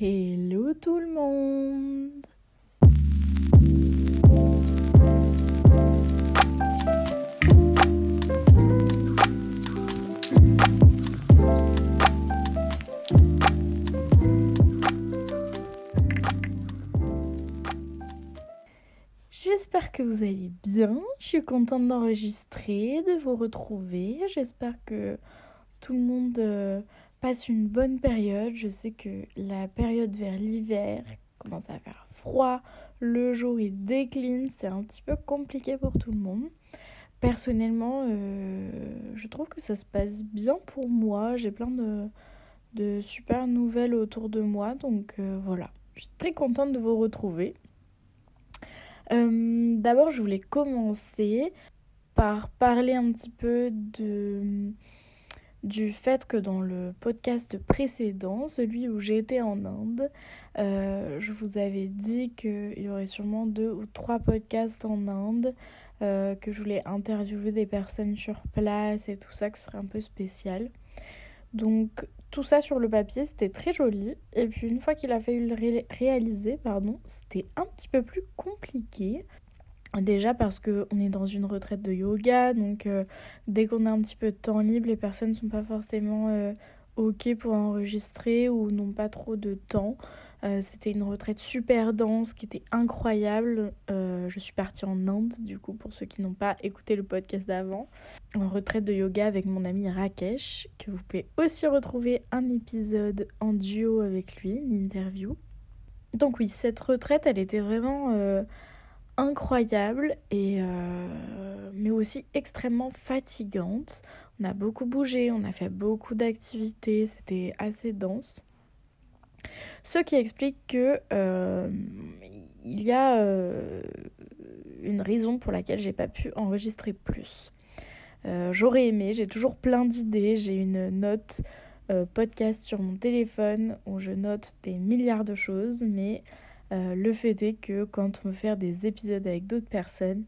Hello tout le monde J'espère que vous allez bien. Je suis contente d'enregistrer, de vous retrouver. J'espère que tout le monde euh, passe une bonne période. Je sais que la période vers l'hiver commence à faire froid, le jour il décline, c'est un petit peu compliqué pour tout le monde. Personnellement, euh, je trouve que ça se passe bien pour moi. J'ai plein de, super nouvelles autour de moi, donc euh, voilà. Je suis très contente de vous retrouver. Euh, d'abord, je voulais commencer par parler un petit peu de, du fait que dans le podcast précédent, celui où j'étais en Inde, euh, je vous avais dit qu'il y aurait sûrement deux ou trois podcasts en Inde, euh, que je voulais interviewer des personnes sur place et tout ça, que ce serait un peu spécial. Donc tout ça sur le papier, c'était très joli. Et puis une fois qu'il a fallu le réaliser, pardon, c'était un petit peu plus compliqué. Déjà parce qu'on est dans une retraite de yoga, donc euh, dès qu'on a un petit peu de temps libre, les personnes ne sont pas forcément euh, ok pour enregistrer ou n'ont pas trop de temps. Euh, c'était une retraite super dense qui était incroyable. Je suis partie en Inde, du coup, pour ceux qui n'ont pas écouté le podcast d'avant, en retraite de yoga avec mon ami Rakesh, que vous pouvez aussi retrouver un épisode en duo avec lui, une interview. Donc oui, cette retraite, elle était vraiment incroyable et mais aussi extrêmement fatigante. On a beaucoup bougé, on a fait beaucoup d'activités, c'était assez dense. Ce qui explique que euh, il y a euh, une raison pour laquelle j'ai pas pu enregistrer plus. Euh, j'aurais aimé, j'ai toujours plein d'idées, j'ai une note podcast sur mon téléphone où je note des milliards de choses, mais le fait est que quand on veut faire des épisodes avec d'autres personnes,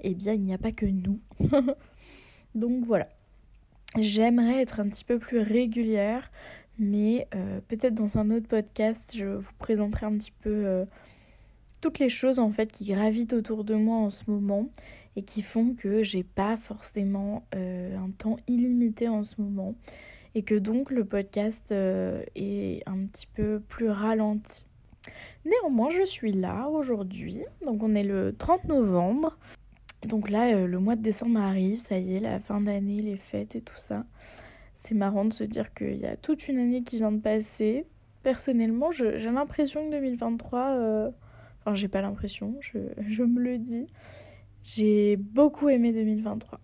eh bien il n'y a pas que nous. Donc voilà. J'aimerais être un petit peu plus régulière mais euh, peut-être dans un autre podcast, je vous présenterai un petit peu euh, toutes les choses en fait qui gravitent autour de moi en ce moment et qui font que j'ai pas forcément euh, un temps illimité en ce moment et que donc le podcast est un petit peu plus ralenti. Néanmoins, je suis là aujourd'hui, donc on est le 30 novembre. Donc là, le mois de décembre arrive, ça y est, la fin d'année, les fêtes et tout ça c'est marrant de se dire qu'il y a toute une année qui vient de passer. Personnellement, j'ai l'impression que 2023, euh, enfin j'ai pas l'impression, je, je, me le dis, j'ai beaucoup aimé 2023.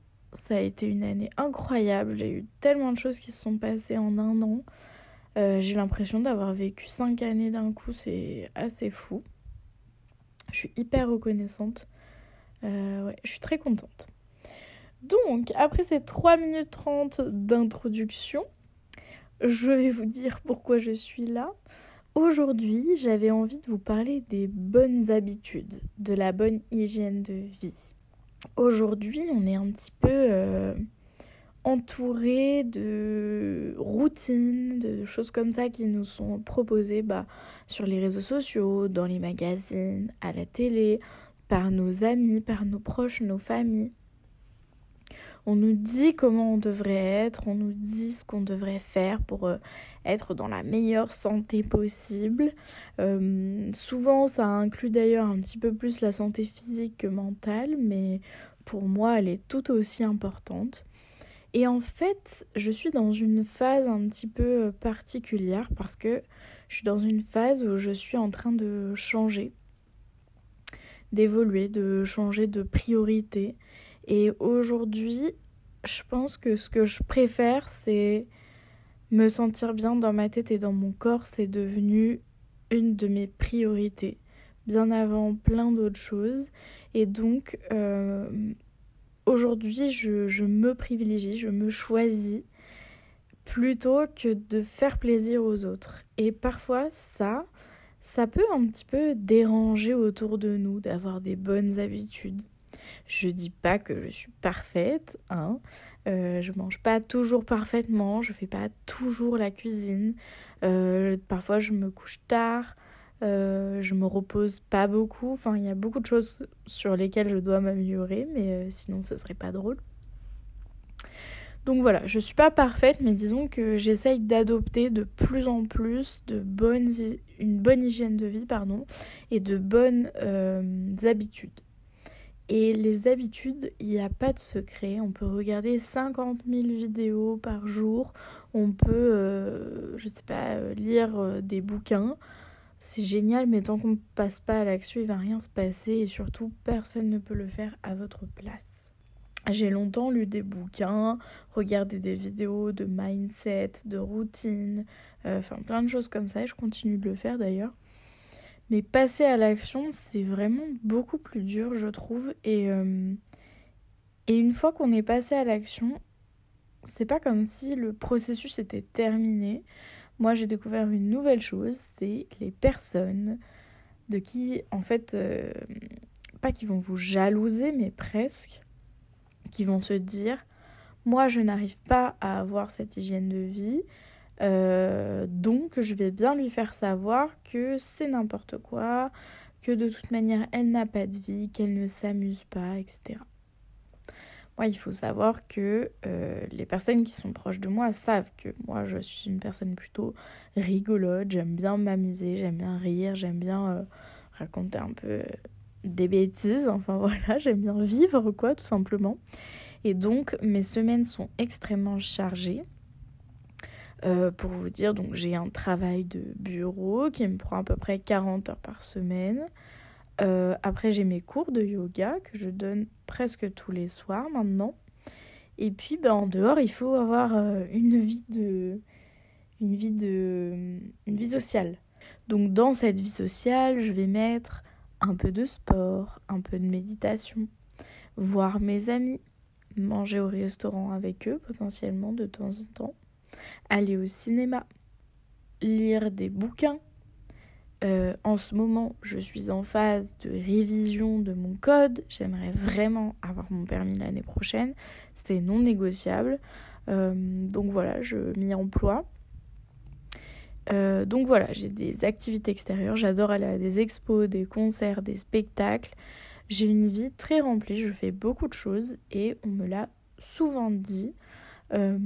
Ça a été une année incroyable, j'ai eu tellement de choses qui se sont passées en un an. Euh, j'ai l'impression d'avoir vécu cinq années d'un coup, c'est assez fou. Je suis hyper reconnaissante. Euh, je suis très contente. Donc, après ces 3 minutes 30 d'introduction, je vais vous dire pourquoi je suis là. Aujourd'hui, j'avais envie de vous parler des bonnes habitudes, de la bonne hygiène de vie. Aujourd'hui, on est un petit peu euh, entouré de routines, de choses comme ça qui nous sont proposées bah, sur les réseaux sociaux, dans les magazines, à la télé, par nos amis, par nos proches, nos familles. On nous dit comment on devrait être, on nous dit ce qu'on devrait faire pour euh, être dans la meilleure santé possible. Euh, souvent, ça inclut d'ailleurs un petit peu plus la santé physique que mentale, mais pour moi, elle est tout aussi importante. Et en fait, je suis dans une phase un petit peu euh, particulière parce que je suis dans une phase où je suis en train de changer, d'évoluer, de changer de priorité. Et aujourd'hui, je pense que ce que je préfère, c'est me sentir bien dans ma tête et dans mon corps. C'est devenu une de mes priorités, bien avant plein d'autres choses. Et donc, euh, aujourd'hui, je, me privilégie, je me choisis plutôt que de faire plaisir aux autres. Et parfois, ça, ça peut un petit peu déranger autour de nous d'avoir des bonnes habitudes. Je dis pas que je suis parfaite, hein. Euh, je mange pas toujours parfaitement, je fais pas toujours la cuisine. parfois je me couche tard, je me repose pas beaucoup. Enfin, il y a beaucoup de choses sur lesquelles je dois m'améliorer, mais sinon ce serait pas drôle. Donc voilà, je suis pas parfaite, mais disons que j'essaye d'adopter de plus en plus de bonnes, une bonne hygiène de vie pardon, et de bonnes euh, habitudes. Et les habitudes, il n'y a pas de secret. On peut regarder 50 000 vidéos par jour. On peut, euh, je sais pas, euh, lire des bouquins. C'est génial, mais tant qu'on ne passe pas à l'action, il va rien se passer. Et surtout, personne ne peut le faire à votre place. J'ai longtemps lu des bouquins, regardé des vidéos de mindset, de routine, euh, enfin plein de choses comme ça et je continue de le faire d'ailleurs. Mais passer à l'action, c'est vraiment beaucoup plus dur, je trouve. Et, euh, et une fois qu'on est passé à l'action, c'est pas comme si le processus était terminé. Moi, j'ai découvert une nouvelle chose, c'est les personnes de qui, en fait, euh, pas qui vont vous jalouser, mais presque qui vont se dire moi je n'arrive pas à avoir cette hygiène de vie euh, donc je vais bien lui faire savoir que c'est n'importe quoi que de toute manière elle n'a pas de vie qu'elle ne s'amuse pas etc moi il faut savoir que euh, les personnes qui sont proches de moi savent que moi je suis une personne plutôt rigolote j'aime bien m'amuser j'aime bien rire j'aime bien euh, raconter un peu des bêtises, enfin voilà, j'aime bien vivre quoi tout simplement. Et donc mes semaines sont extrêmement chargées. Euh, pour vous dire, donc j'ai un travail de bureau qui me prend à peu près 40 heures par semaine. Euh, après j'ai mes cours de yoga que je donne presque tous les soirs maintenant. Et puis ben, en dehors il faut avoir euh, une vie de une vie de une vie sociale. Donc dans cette vie sociale, je vais mettre un peu de sport, un peu de méditation, voir mes amis, manger au restaurant avec eux potentiellement de temps en temps, aller au cinéma, lire des bouquins. Euh, en ce moment, je suis en phase de révision de mon code. J'aimerais vraiment avoir mon permis l'année prochaine. C'est non négociable. Euh, donc voilà, je m'y emploie. Euh, donc voilà, j'ai des activités extérieures, j'adore aller à des expos, des concerts, des spectacles. J'ai une vie très remplie, je fais beaucoup de choses et on me l'a souvent dit. Euh,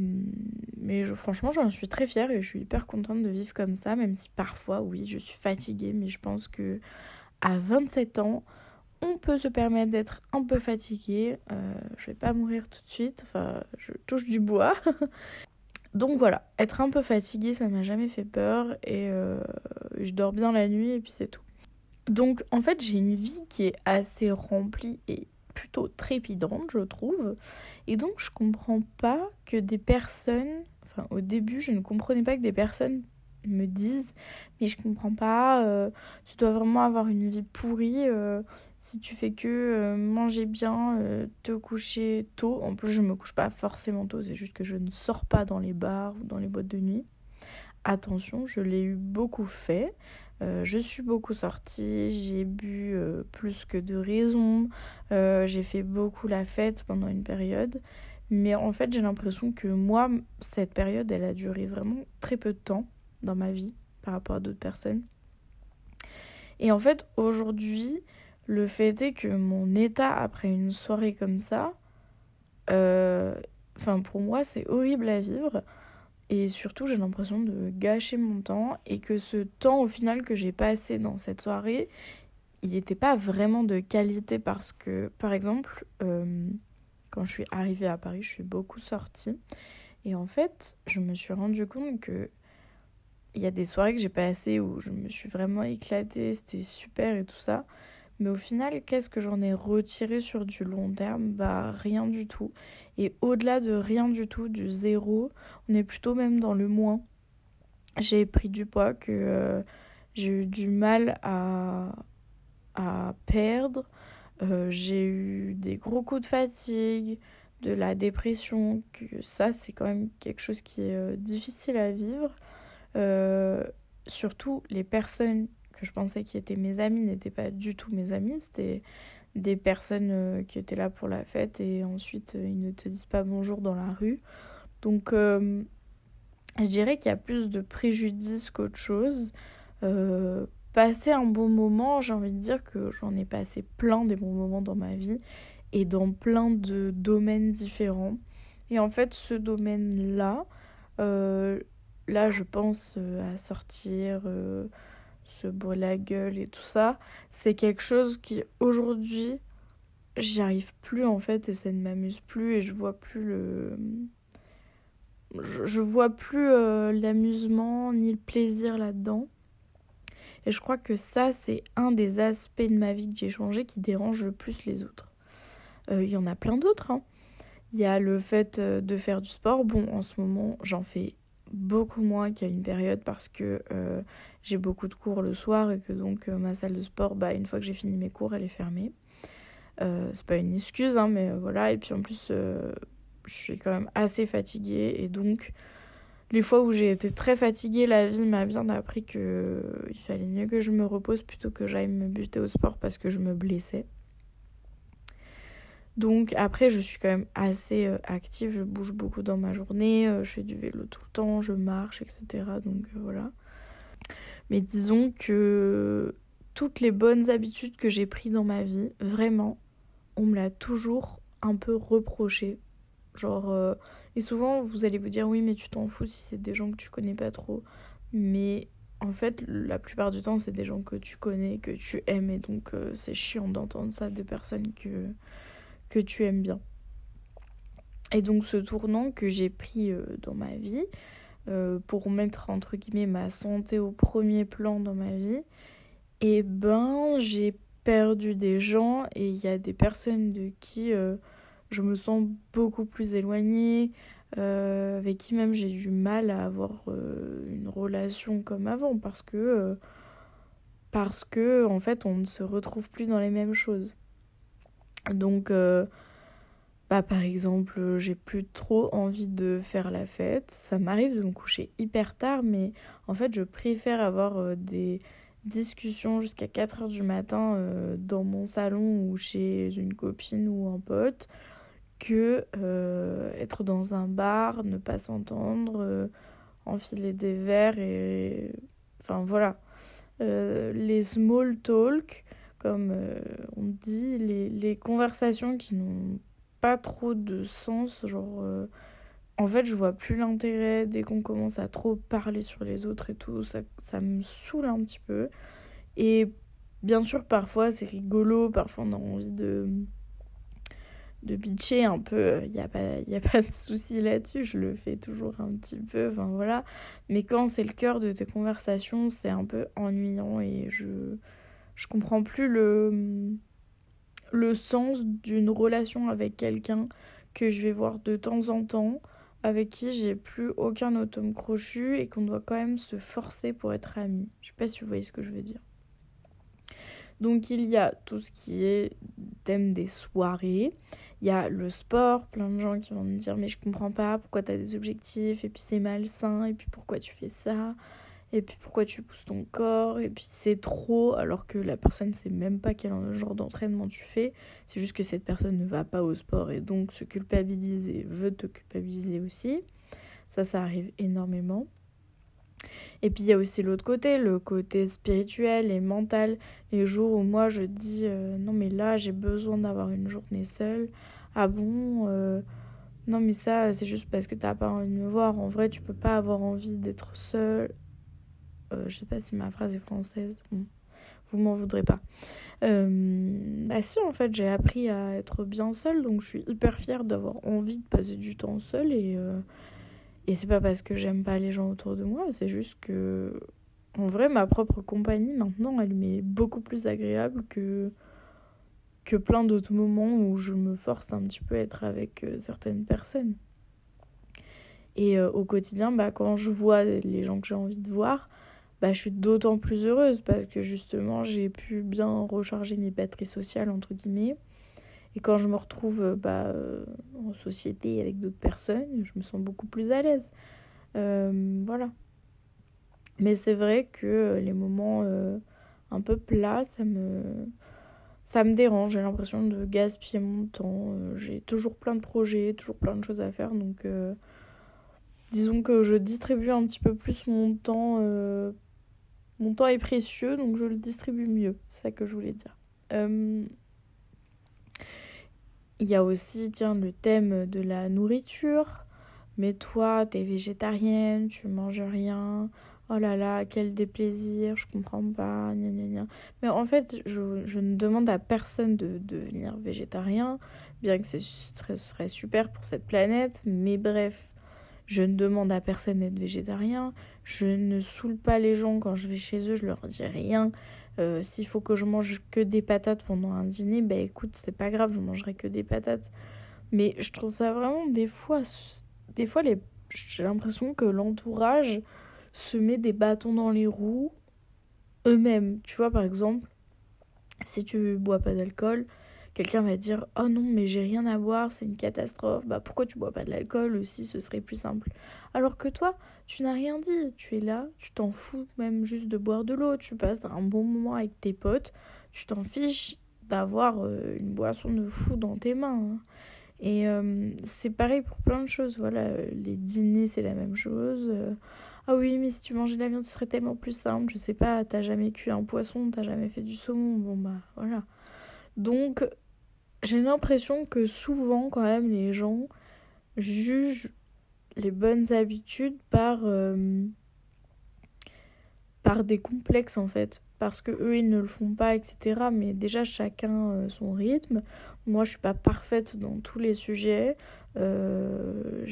mais franchement, j'en suis très fière et je suis hyper contente de vivre comme ça, même si parfois, oui, je suis fatiguée, mais je pense que à 27 ans, on peut se permettre d'être un peu fatigué. Euh, je vais pas mourir tout de suite, enfin, je touche du bois. Donc voilà, être un peu fatiguée, ça m'a jamais fait peur et euh, je dors bien la nuit et puis c'est tout. Donc en fait, j'ai une vie qui est assez remplie et plutôt trépidante, je trouve. Et donc je comprends pas que des personnes, enfin au début, je ne comprenais pas que des personnes me disent mais je comprends pas, euh, tu dois vraiment avoir une vie pourrie. Euh, si tu fais que euh, manger bien, te coucher tôt, en plus je me couche pas forcément tôt, c'est juste que je ne sors pas dans les bars ou dans les boîtes de nuit. Attention, je l'ai eu beaucoup fait. Euh, je suis beaucoup sortie, j'ai bu plus que de raison, j'ai fait beaucoup la fête pendant une période. Mais en fait, j'ai l'impression que moi, cette période, elle a duré vraiment très peu de temps dans ma vie par rapport à d'autres personnes. Et en fait, aujourd'hui, le fait est que mon état après une soirée comme ça, euh, enfin pour moi c'est horrible à vivre. Et surtout j'ai l'impression de gâcher mon temps et que ce temps au final que j'ai passé dans cette soirée, il n'était pas vraiment de qualité parce que par exemple euh, quand je suis arrivée à Paris je suis beaucoup sortie et en fait je me suis rendu compte que il y a des soirées que j'ai passées où je me suis vraiment éclatée, c'était super et tout ça. Mais au final, qu'est-ce que j'en ai retiré sur du long terme? Bah rien du tout. Et au-delà de rien du tout, du zéro, on est plutôt même dans le moins. J'ai pris du poids que euh, j'ai eu du mal à, perdre. Euh, j'ai eu des gros coups de fatigue, de la dépression, que ça c'est quand même quelque chose qui est euh, difficile à vivre. surtout les personnes que je pensais qui étaient mes amis n'étaient pas du tout mes amis. C'était des personnes euh, qui étaient là pour la fête et ensuite euh, ils ne te disent pas bonjour dans la rue. Donc euh, je dirais qu'il y a plus de préjudice qu'autre chose. Passer un bon moment, j'ai envie de dire que j'en ai passé plein des bons moments dans ma vie et dans plein de domaines différents. Et en fait, ce domaine-là, là, je pense à sortir, se brûler la gueule et tout ça, c'est quelque chose qui aujourd'hui, j'y arrive plus en fait et ça ne m'amuse plus et je vois plus le je, vois plus euh, l'amusement ni le plaisir là-dedans. Et je crois que ça, c'est un des aspects de ma vie que j'ai changé qui dérange le plus les autres. Euh, il y en a plein d'autres. Hein. Il y a le fait euh, de faire du sport. Bon, en ce moment, j'en fais beaucoup moins a une période parce que j'ai beaucoup de cours le soir et que donc ma salle de sport, bah, une fois que j'ai fini mes cours, elle est fermée. c'est pas une excuse, hein, mais voilà. Et puis en plus, je suis quand même assez fatiguée et donc les fois où j'ai été très fatiguée, la vie m'a bien appris que il fallait mieux que je me repose plutôt que j'aille me buter au sport parce que je me blessais. Donc après, je suis quand même assez euh, active, je bouge beaucoup dans ma journée, euh, je fais du vélo tout le temps, je marche, etc. Donc euh, voilà. Mais disons que toutes les bonnes habitudes que j'ai prises dans ma vie, vraiment, on me l'a toujours un peu reproché Genre, euh, et souvent vous allez vous dire oui, mais tu t'en fous si c'est des gens que tu connais pas trop. Mais en fait, la plupart du temps, c'est des gens que tu connais, que tu aimes, et donc euh, c'est chiant d'entendre ça de personnes que, que tu aimes bien. Et donc, ce tournant que j'ai pris euh, dans ma vie, pour mettre entre guillemets ma santé au premier plan dans ma vie, et eh ben, j'ai perdu des gens, et il y a des personnes de qui je me sens beaucoup plus éloignée, euh, avec qui même j'ai du mal à avoir euh, une relation comme avant parce que euh, parce que en fait on ne se retrouve plus dans les mêmes choses. Donc bah, par exemple, j'ai plus trop envie de faire la fête. Ça m'arrive de me coucher hyper tard, mais en fait, je préfère avoir des discussions jusqu'à 4 heures du matin dans mon salon ou chez une copine ou un pote que euh, être dans un bar, ne pas s'entendre, euh, enfiler des verres et. Enfin voilà. Euh, les small talk, comme on dit, les, conversations qui n'ont pas trop de sens, genre. en fait, je vois plus l'intérêt dès qu'on commence à trop parler sur les autres et tout, ça, ça me saoule un petit peu. Et bien sûr, parfois c'est rigolo, parfois on a envie de de bitcher un peu, il n'y a, pas, a pas de souci là-dessus, je le fais toujours un petit peu, enfin voilà. Mais quand c'est le cœur de tes conversations, c'est un peu ennuyant et je, je comprends plus le, le sens d'une relation avec quelqu'un que je vais voir de temps en temps, avec qui j'ai plus aucun atome crochu et qu'on doit quand même se forcer pour être amis. Je sais pas si vous voyez ce que je veux dire. Donc il y a tout ce qui est thème des soirées. Il y a le sport, plein de gens qui vont me dire mais je comprends pas pourquoi tu as des objectifs et puis c'est malsain et puis pourquoi tu fais ça et puis pourquoi tu pousses ton corps? Et puis c'est trop alors que la personne sait même pas quel genre d'entraînement tu fais. C'est juste que cette personne ne va pas au sport et donc se culpabilise et veut te culpabiliser aussi. Ça, ça arrive énormément. Et puis il y a aussi l'autre côté, le côté spirituel et mental. Les jours où moi je dis euh, non mais là j'ai besoin d'avoir une journée seule. Ah bon euh, Non mais ça c'est juste parce que t'as pas envie de me voir. En vrai tu peux pas avoir envie d'être seule. Euh, je sais pas si ma phrase est française. Vous m'en voudrez pas. bah si en fait j'ai appris à être bien seule donc je suis hyper fière d'avoir envie de passer du temps seule et et c'est pas parce que j'aime pas les gens autour de moi, c'est juste que, en vrai, ma propre compagnie, maintenant, elle m'est beaucoup plus agréable que, que plein d'autres moments où je me force un petit peu à être avec euh, certaines personnes. Et euh, au quotidien, bah, quand je vois les gens que j'ai envie de voir, bah, je suis d'autant plus heureuse parce que justement, j'ai pu bien recharger mes batteries sociales, entre guillemets. Et quand je me retrouve euh, bah, euh, en société avec d'autres personnes, je me sens beaucoup plus à l'aise. Euh, voilà. Mais c'est vrai que les moments un peu plats, ça me, ça me dérange. J'ai l'impression de gaspiller mon temps. J'ai toujours plein de projets, toujours plein de choses à faire. Donc, disons que je distribue un petit peu plus mon temps. Euh, mon temps est précieux, donc je le distribue mieux. C'est ça que je voulais dire. Euh, il y a aussi, tiens, le thème de la nourriture. Mais toi, t'es végétarienne, tu manges rien. Oh là là, quel déplaisir, je comprends pas. Mais en fait, je, je ne demande à personne de, devenir végétarien, bien que ce serait super pour cette planète. Mais bref, je ne demande à personne d'être végétarien. Je ne saoule pas les gens quand je vais chez eux, je leur dis rien. Euh, s'il faut que je mange que des patates pendant un dîner, bah écoute, c'est pas grave, je mangerai que des patates. Mais je trouve ça vraiment des fois, des fois les, j'ai l'impression que l'entourage se met des bâtons dans les roues eux-mêmes. Tu vois, par exemple, si tu bois pas d'alcool, quelqu'un va dire Oh non, mais j'ai rien à boire, c'est une catastrophe. Bah pourquoi tu bois pas de l'alcool aussi Ce serait plus simple. Alors que toi, tu n'as rien dit. Tu es là, tu t'en fous même juste de boire de l'eau. Tu passes un bon moment avec tes potes. Tu t'en fiches d'avoir euh, une boisson de fou dans tes mains. Hein. Et euh, c'est pareil pour plein de choses. Voilà, les dîners, c'est la même chose. Euh, ah oui, mais si tu mangeais de la viande, ce serait tellement plus simple. Je sais pas, t'as jamais cuit un poisson, t'as jamais fait du saumon. Bon, bah voilà. Donc, j'ai l'impression que souvent, quand même, les gens jugent les bonnes habitudes par, euh, par des complexes, en fait. Parce que eux, ils ne le font pas, etc. Mais déjà, chacun euh, son rythme. Moi, je suis pas parfaite dans tous les sujets. Euh,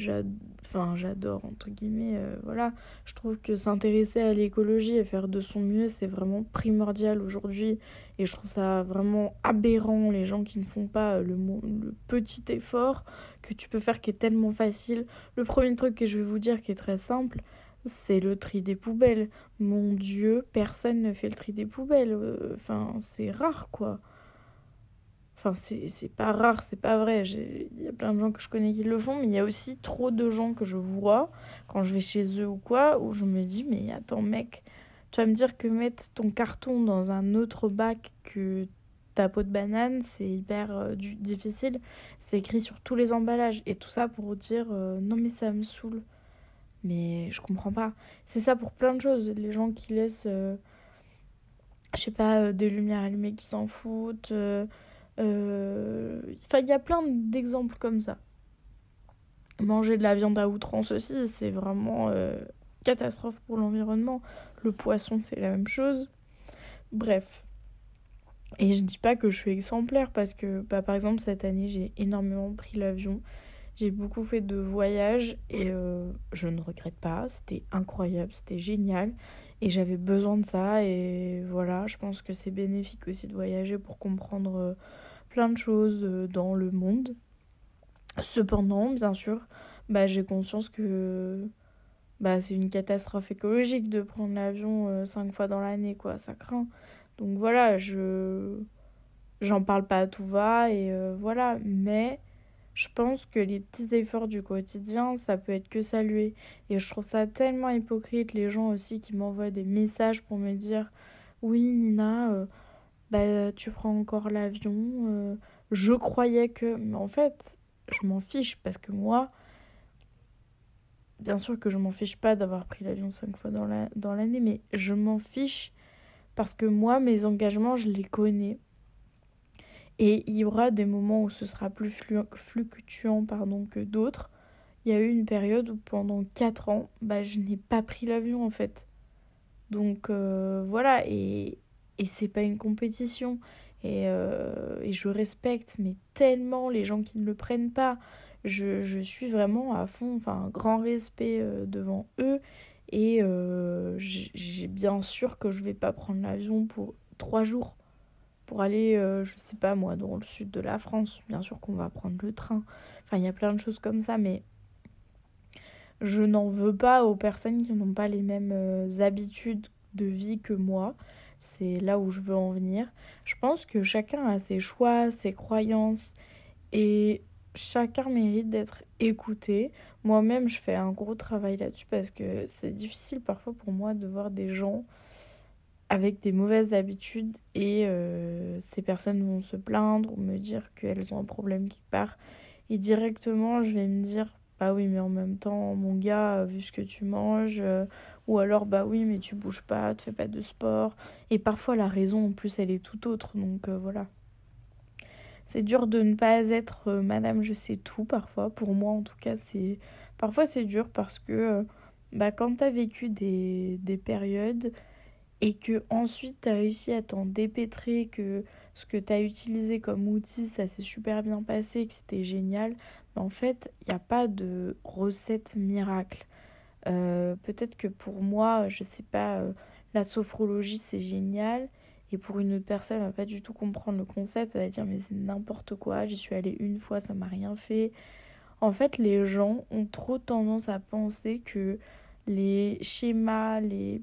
enfin, j'adore, entre guillemets, euh, voilà. Je trouve que s'intéresser à l'écologie et faire de son mieux, c'est vraiment primordial aujourd'hui. Et je trouve ça vraiment aberrant, les gens qui ne font pas le, le petit effort que tu peux faire qui est tellement facile. Le premier truc que je vais vous dire qui est très simple, c'est le tri des poubelles. Mon Dieu, personne ne fait le tri des poubelles. Euh, enfin, c'est rare, quoi. Enfin, c'est pas rare, c'est pas vrai. Il y a plein de gens que je connais qui le font, mais il y a aussi trop de gens que je vois quand je vais chez eux ou quoi, où je me dis, mais attends, mec, tu vas me dire que mettre ton carton dans un autre bac que ta peau de banane, c'est hyper euh, difficile. C'est écrit sur tous les emballages. Et tout ça pour dire, euh, non, mais ça me saoule. Mais je comprends pas. C'est ça pour plein de choses. Les gens qui laissent, euh, je sais pas, des lumières allumées qui s'en foutent. Euh, enfin, il y a plein d'exemples comme ça. Manger de la viande à outrance aussi, c'est vraiment euh, catastrophe pour l'environnement. Le poisson, c'est la même chose. Bref. Et je dis pas que je suis exemplaire parce que, bah, par exemple, cette année, j'ai énormément pris l'avion. J'ai beaucoup fait de voyages et euh, je ne regrette pas. C'était incroyable, c'était génial. Et j'avais besoin de ça. Et voilà, je pense que c'est bénéfique aussi de voyager pour comprendre plein de choses euh, dans le monde. Cependant, bien sûr, bah, j'ai conscience que bah, c'est une catastrophe écologique de prendre l'avion euh, cinq fois dans l'année, quoi, ça craint. Donc voilà, je j'en parle pas à tout va et euh, voilà, mais je pense que les petits efforts du quotidien, ça peut être que salué. Et je trouve ça tellement hypocrite, les gens aussi qui m'envoient des messages pour me dire Oui, Nina, bah tu prends encore l'avion. Euh, je croyais que. Mais en fait, je m'en fiche parce que moi, bien sûr que je m'en fiche pas d'avoir pris l'avion cinq fois dans l'année, mais je m'en fiche parce que moi, mes engagements, je les connais. Et il y aura des moments où ce sera plus fluctuant pardon, que d'autres. Il y a eu une période où pendant 4 ans, bah, je n'ai pas pris l'avion en fait. Donc euh, voilà, et, et c'est pas une compétition. Et, euh, et, je respecte, mais tellement les gens qui ne le prennent pas. Je, je suis vraiment à fond, enfin, un grand respect euh, devant eux. Et j'ai bien sûr que je vais pas prendre l'avion pour trois jours pour aller, je sais pas moi, dans le sud de la France. Bien sûr qu'on va prendre le train. Enfin, il y a plein de choses comme ça, mais je n'en veux pas aux personnes qui n'ont pas les mêmes habitudes de vie que moi. C'est là où je veux en venir. Je pense que chacun a ses choix, ses croyances et chacun mérite d'être écouté. Moi-même, je fais un gros travail là-dessus parce que c'est difficile parfois pour moi de voir des gens avec des mauvaises habitudes et euh, ces personnes vont se plaindre ou me dire qu'elles ont un problème quelque part. Et directement, je vais me dire, bah oui, mais en même temps, mon gars, vu ce que tu manges, euh, ou alors, bah oui, mais tu bouges pas, tu fais pas de sport. Et parfois, la raison, en plus, elle est tout autre, donc euh, voilà. C'est dur de ne pas être euh, madame je sais tout, parfois. Pour moi, en tout cas, c'est... Parfois, c'est dur parce que, bah, quand t'as vécu des périodes et que ensuite t'as réussi à t'en dépêtrer, que ce que t'as utilisé comme outil, ça s'est super bien passé, que c'était génial, en fait, il n'y a pas de recette miracle. Euh, peut-être que pour moi, je sais pas, euh, la sophrologie c'est génial. Et pour une autre personne, elle va pas du tout comprendre le concept. Elle va dire, mais c'est n'importe quoi, j'y suis allée une fois, ça m'a rien fait. En fait, les gens ont trop tendance à penser que les schémas, les...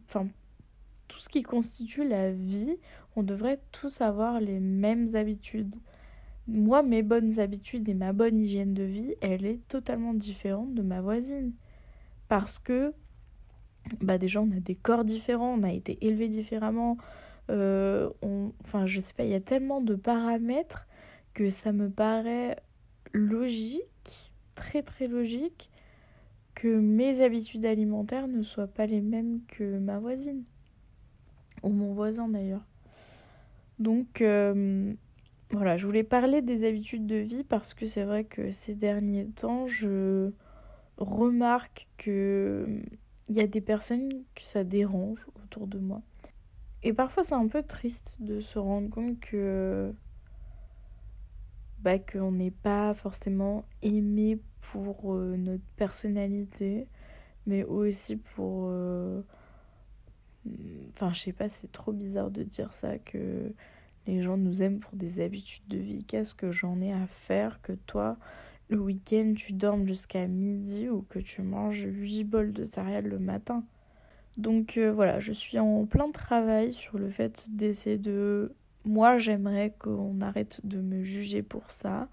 tout ce qui constitue la vie, on devrait tous avoir les mêmes habitudes moi, mes bonnes habitudes et ma bonne hygiène de vie, elle est totalement différente de ma voisine. Parce que, bah déjà, on a des corps différents, on a été élevés différemment. Euh. Enfin, je sais pas, il y a tellement de paramètres que ça me paraît logique, très très logique, que mes habitudes alimentaires ne soient pas les mêmes que ma voisine. Ou mon voisin d'ailleurs. Donc, euh, voilà, je voulais parler des habitudes de vie parce que c'est vrai que ces derniers temps, je remarque que il y a des personnes que ça dérange autour de moi. Et parfois c'est un peu triste de se rendre compte que bah, qu'on n'est pas forcément aimé pour euh, notre personnalité, mais aussi pour euh, enfin je sais pas, c'est trop bizarre de dire ça que les gens nous aiment pour des habitudes de vie. Qu'est-ce que j'en ai à faire que toi, le week-end, tu dormes jusqu'à midi ou que tu manges 8 bols de céréales le matin? Donc euh, voilà, je suis en plein travail sur le fait d'essayer de... Moi, j'aimerais qu'on arrête de me juger pour ça.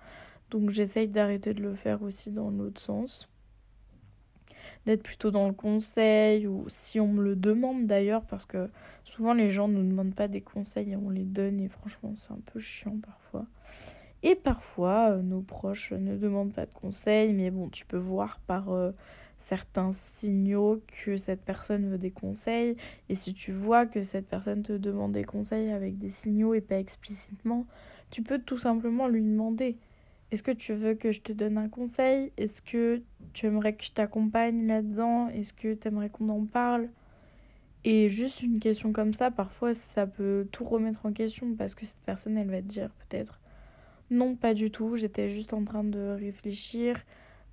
Donc j'essaye d'arrêter de le faire aussi dans l'autre sens d'être plutôt dans le conseil ou si on me le demande d'ailleurs parce que souvent les gens ne demandent pas des conseils et on les donne et franchement c'est un peu chiant parfois. Et parfois euh, nos proches ne demandent pas de conseils mais bon tu peux voir par euh, certains signaux que cette personne veut des conseils et si tu vois que cette personne te demande des conseils avec des signaux et pas explicitement tu peux tout simplement lui demander est-ce que tu veux que je te donne un conseil? Est-ce que tu aimerais que je t'accompagne là-dedans? Est-ce que tu aimerais qu'on en parle? Et juste une question comme ça, parfois ça peut tout remettre en question parce que cette personne, elle va te dire peut-être non, pas du tout, j'étais juste en train de réfléchir,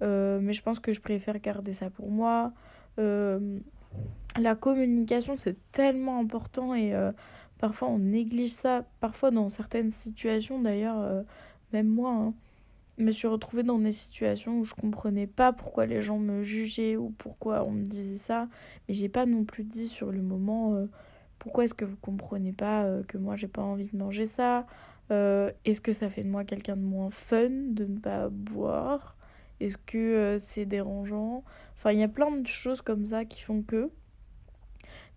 euh, mais je pense que je préfère garder ça pour moi. Euh, la communication, c'est tellement important et euh, parfois on néglige ça. Parfois dans certaines situations, d'ailleurs, même moi, hein, me suis retrouvée dans des situations où je comprenais pas pourquoi les gens me jugeaient ou pourquoi on me disait ça, mais j'ai pas non plus dit sur le moment euh, pourquoi est-ce que vous comprenez pas euh, que moi j'ai pas envie de manger ça euh, Est-ce que ça fait de moi quelqu'un de moins fun de ne pas boire Est-ce que c'est dérangeant? Enfin, il y a plein de choses comme ça qui font que.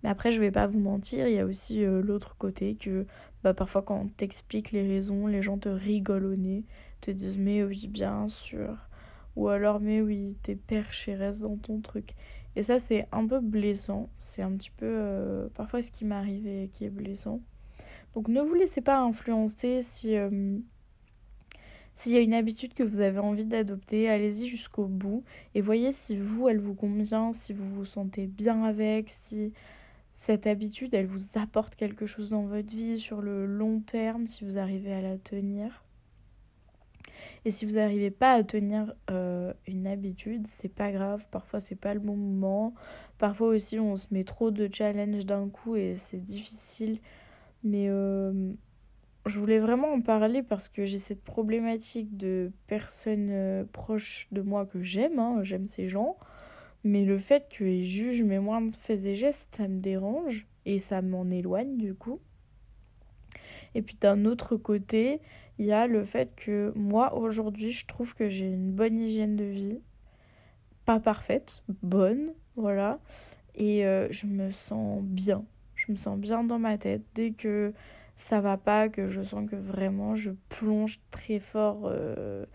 Mais après, je vais pas vous mentir, il y a aussi l'autre côté que bah, parfois quand on t'explique les raisons, les gens te rigolent au nez te disent mais oui bien sûr. Ou alors mais oui t'es perché reste dans ton truc. Et ça c'est un peu blessant. C'est un petit peu euh, parfois ce qui m'arrive et qui est blessant. Donc ne vous laissez pas influencer si euh, s'il y a une habitude que vous avez envie d'adopter. Allez-y jusqu'au bout et voyez si vous elle vous convient si vous vous sentez bien avec si cette habitude elle vous apporte quelque chose dans votre vie sur le long terme si vous arrivez à la tenir et si vous n'arrivez pas à tenir euh, une habitude, c'est pas grave. Parfois, c'est pas le bon moment. Parfois aussi, on se met trop de challenges d'un coup et c'est difficile. Mais euh, je voulais vraiment en parler parce que j'ai cette problématique de personnes euh, proches de moi que j'aime. Hein, j'aime ces gens. Mais le fait qu'ils jugent mes moindres faits et gestes, ça me dérange et ça m'en éloigne du coup. Et puis d'un autre côté, il y a le fait que moi aujourd'hui je trouve que j'ai une bonne hygiène de vie. Pas parfaite bonne voilà. Et euh, je me sens bien. Je me sens bien dans ma tête. Dès que ça va pas que je sens que vraiment je plonge très fort euh,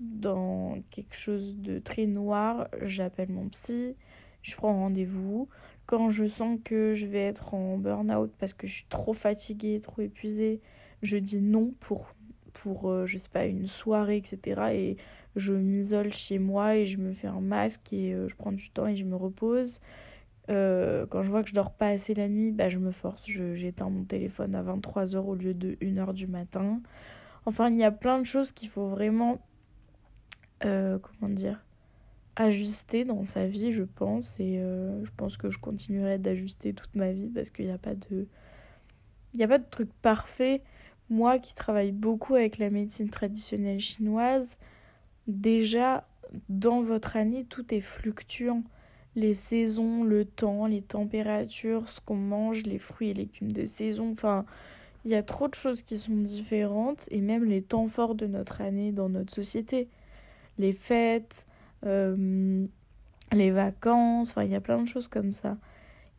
dans quelque chose de très noir, j'appelle mon psy, je prends rendez-vous. Quand je sens que je vais être en burn-out parce que je suis trop fatiguée, trop épuisée, je dis non pour, pour euh, je sais pas, une soirée, etc. Et je m'isole chez moi et je me fais un masque et euh, je prends du temps et je me repose. Euh, quand je vois que je dors pas assez la nuit, bah, je me force. J'éteins mon téléphone à 23h au lieu de 1h du matin. Enfin, il y a plein de choses qu'il faut vraiment, comment dire, ajuster dans sa vie, je pense. Et je pense que je continuerai d'ajuster toute ma vie parce qu'il n'y a pas de... Il n'y a pas de truc parfait. Moi qui travaille beaucoup avec la médecine traditionnelle chinoise, déjà, dans votre année, tout est fluctuant. Les saisons, le temps, les températures, ce qu'on mange, les fruits et légumes de saison, enfin, il y a trop de choses qui sont différentes et même les temps forts de notre année dans notre société. Les fêtes, euh, les vacances, enfin il y a plein de choses comme ça.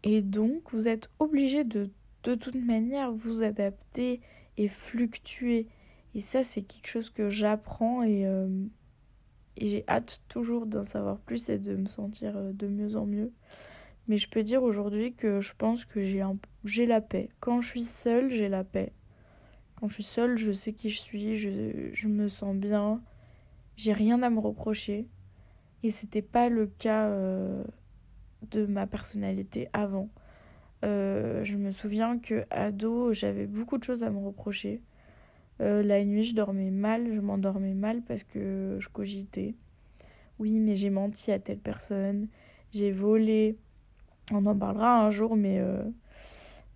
Et donc vous êtes obligé de de toute manière vous adapter et fluctuer. Et ça c'est quelque chose que j'apprends et, euh, et j'ai hâte toujours d'en savoir plus et de me sentir euh, de mieux en mieux. Mais je peux dire aujourd'hui que je pense que j'ai un... la paix. Quand je suis seule, j'ai la paix. Quand je suis seule, je sais qui je suis, je, je me sens bien, j'ai rien à me reprocher. Et c'était pas le cas euh, de ma personnalité avant. Euh, je me souviens que ado, j'avais beaucoup de choses à me reprocher. Euh, la nuit, je dormais mal, je m'endormais mal parce que je cogitais. Oui, mais j'ai menti à telle personne, j'ai volé, on en parlera un jour, mais, euh,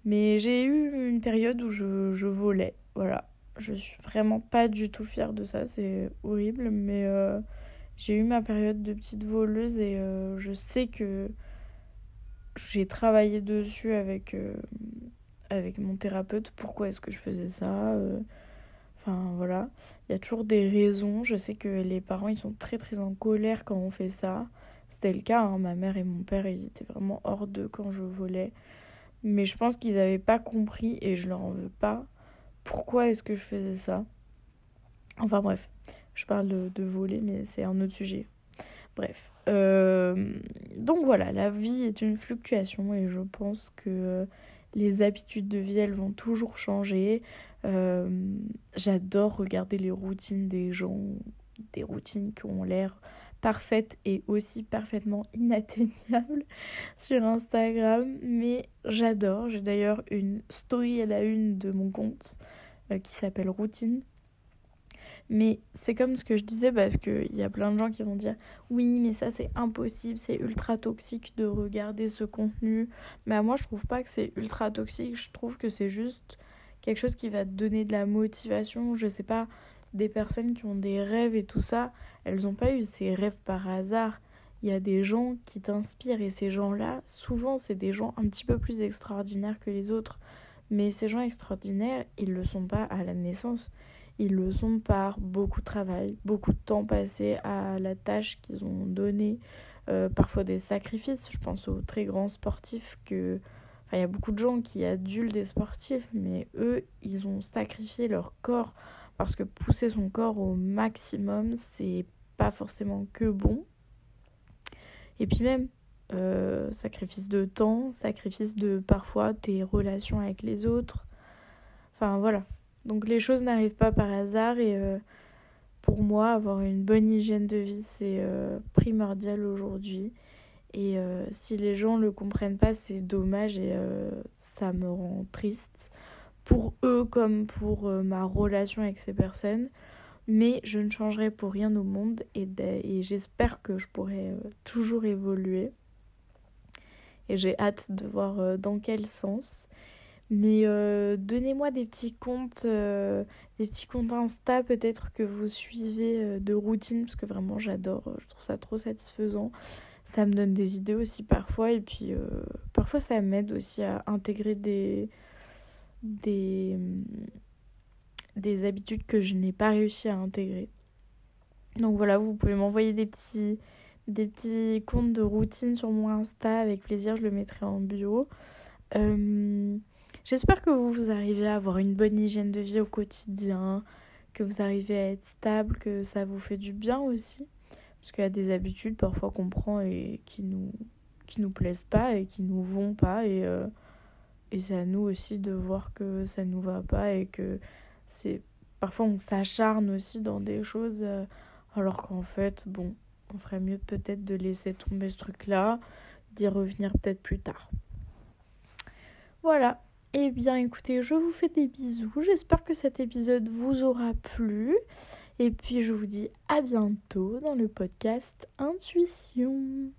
mais j'ai eu une période où je, je, volais. Voilà. Je suis vraiment pas du tout fière de ça, c'est horrible, mais j'ai eu ma période de petite voleuse et je sais que j'ai travaillé dessus avec, euh, avec mon thérapeute. Pourquoi est-ce que je faisais ça euh, Enfin voilà, il y a toujours des raisons. Je sais que les parents ils sont très très en colère quand on fait ça. C'était le cas, hein. ma mère et mon père, ils étaient vraiment hors d'eux quand je volais. Mais je pense qu'ils n'avaient pas compris et je leur en veux pas. Pourquoi est-ce que je faisais ça? Enfin bref, je parle de, de voler, mais c'est un autre sujet. Bref. Euh, donc voilà, la vie est une fluctuation et je pense que les habitudes de vie, elles vont toujours changer. Euh, J'adore regarder les routines des gens, des routines qui ont l'air parfaite et aussi parfaitement inatteignable sur Instagram. Mais j'adore. J'ai d'ailleurs une story à la une de mon compte euh, qui s'appelle Routine. Mais c'est comme ce que je disais parce qu'il y a plein de gens qui vont dire oui mais ça c'est impossible, c'est ultra toxique de regarder ce contenu. Mais moi je trouve pas que c'est ultra toxique, je trouve que c'est juste quelque chose qui va te donner de la motivation, je sais pas, des personnes qui ont des rêves et tout ça, elles n'ont pas eu ces rêves par hasard. Il y a des gens qui t'inspirent et ces gens-là, souvent, c'est des gens un petit peu plus extraordinaires que les autres. Mais ces gens extraordinaires, ils ne le sont pas à la naissance. Ils le sont par beaucoup de travail, beaucoup de temps passé à la tâche qu'ils ont donnée, euh, parfois des sacrifices. Je pense aux très grands sportifs que. Enfin, il y a beaucoup de gens qui adulent des sportifs, mais eux, ils ont sacrifié leur corps parce que pousser son corps au maximum, c'est pas forcément que bon. Et puis même, euh, sacrifice de temps, sacrifice de parfois tes relations avec les autres. Enfin voilà. Donc les choses n'arrivent pas par hasard et euh, pour moi, avoir une bonne hygiène de vie, c'est euh, primordial aujourd'hui. Et euh, si les gens ne le comprennent pas, c'est dommage et ça me rend triste pour eux comme pour ma relation avec ces personnes. Mais je ne changerai pour rien au monde et, j'espère que je pourrai toujours évoluer. Et j'ai hâte de voir dans quel sens. Mais euh, donnez-moi des petits comptes, euh, des petits comptes Insta peut-être que vous suivez euh, de routine, parce que vraiment j'adore, je trouve ça trop satisfaisant. Ça me donne des idées aussi parfois, et puis parfois ça m'aide aussi à intégrer des, des, des habitudes que je n'ai pas réussi à intégrer. Donc voilà, vous pouvez m'envoyer des petits, des petits comptes de routine sur mon Insta, avec plaisir, je le mettrai en bio. J'espère que vous, arrivez à avoir une bonne hygiène de vie au quotidien, que vous arrivez à être stable, que ça vous fait du bien aussi. Parce qu'il y a des habitudes parfois qu'on prend et qui nous, qui nous plaisent pas et qui nous vont pas. Et, euh, et c'est à nous aussi de voir que ça nous va pas et que c'est. Parfois on s'acharne aussi dans des choses euh, alors qu'en fait, bon, on ferait mieux peut-être de laisser tomber ce truc-là, d'y revenir peut-être plus tard. Voilà. Eh bien écoutez, je vous fais des bisous. J'espère que cet épisode vous aura plu. Et puis je vous dis à bientôt dans le podcast Intuition.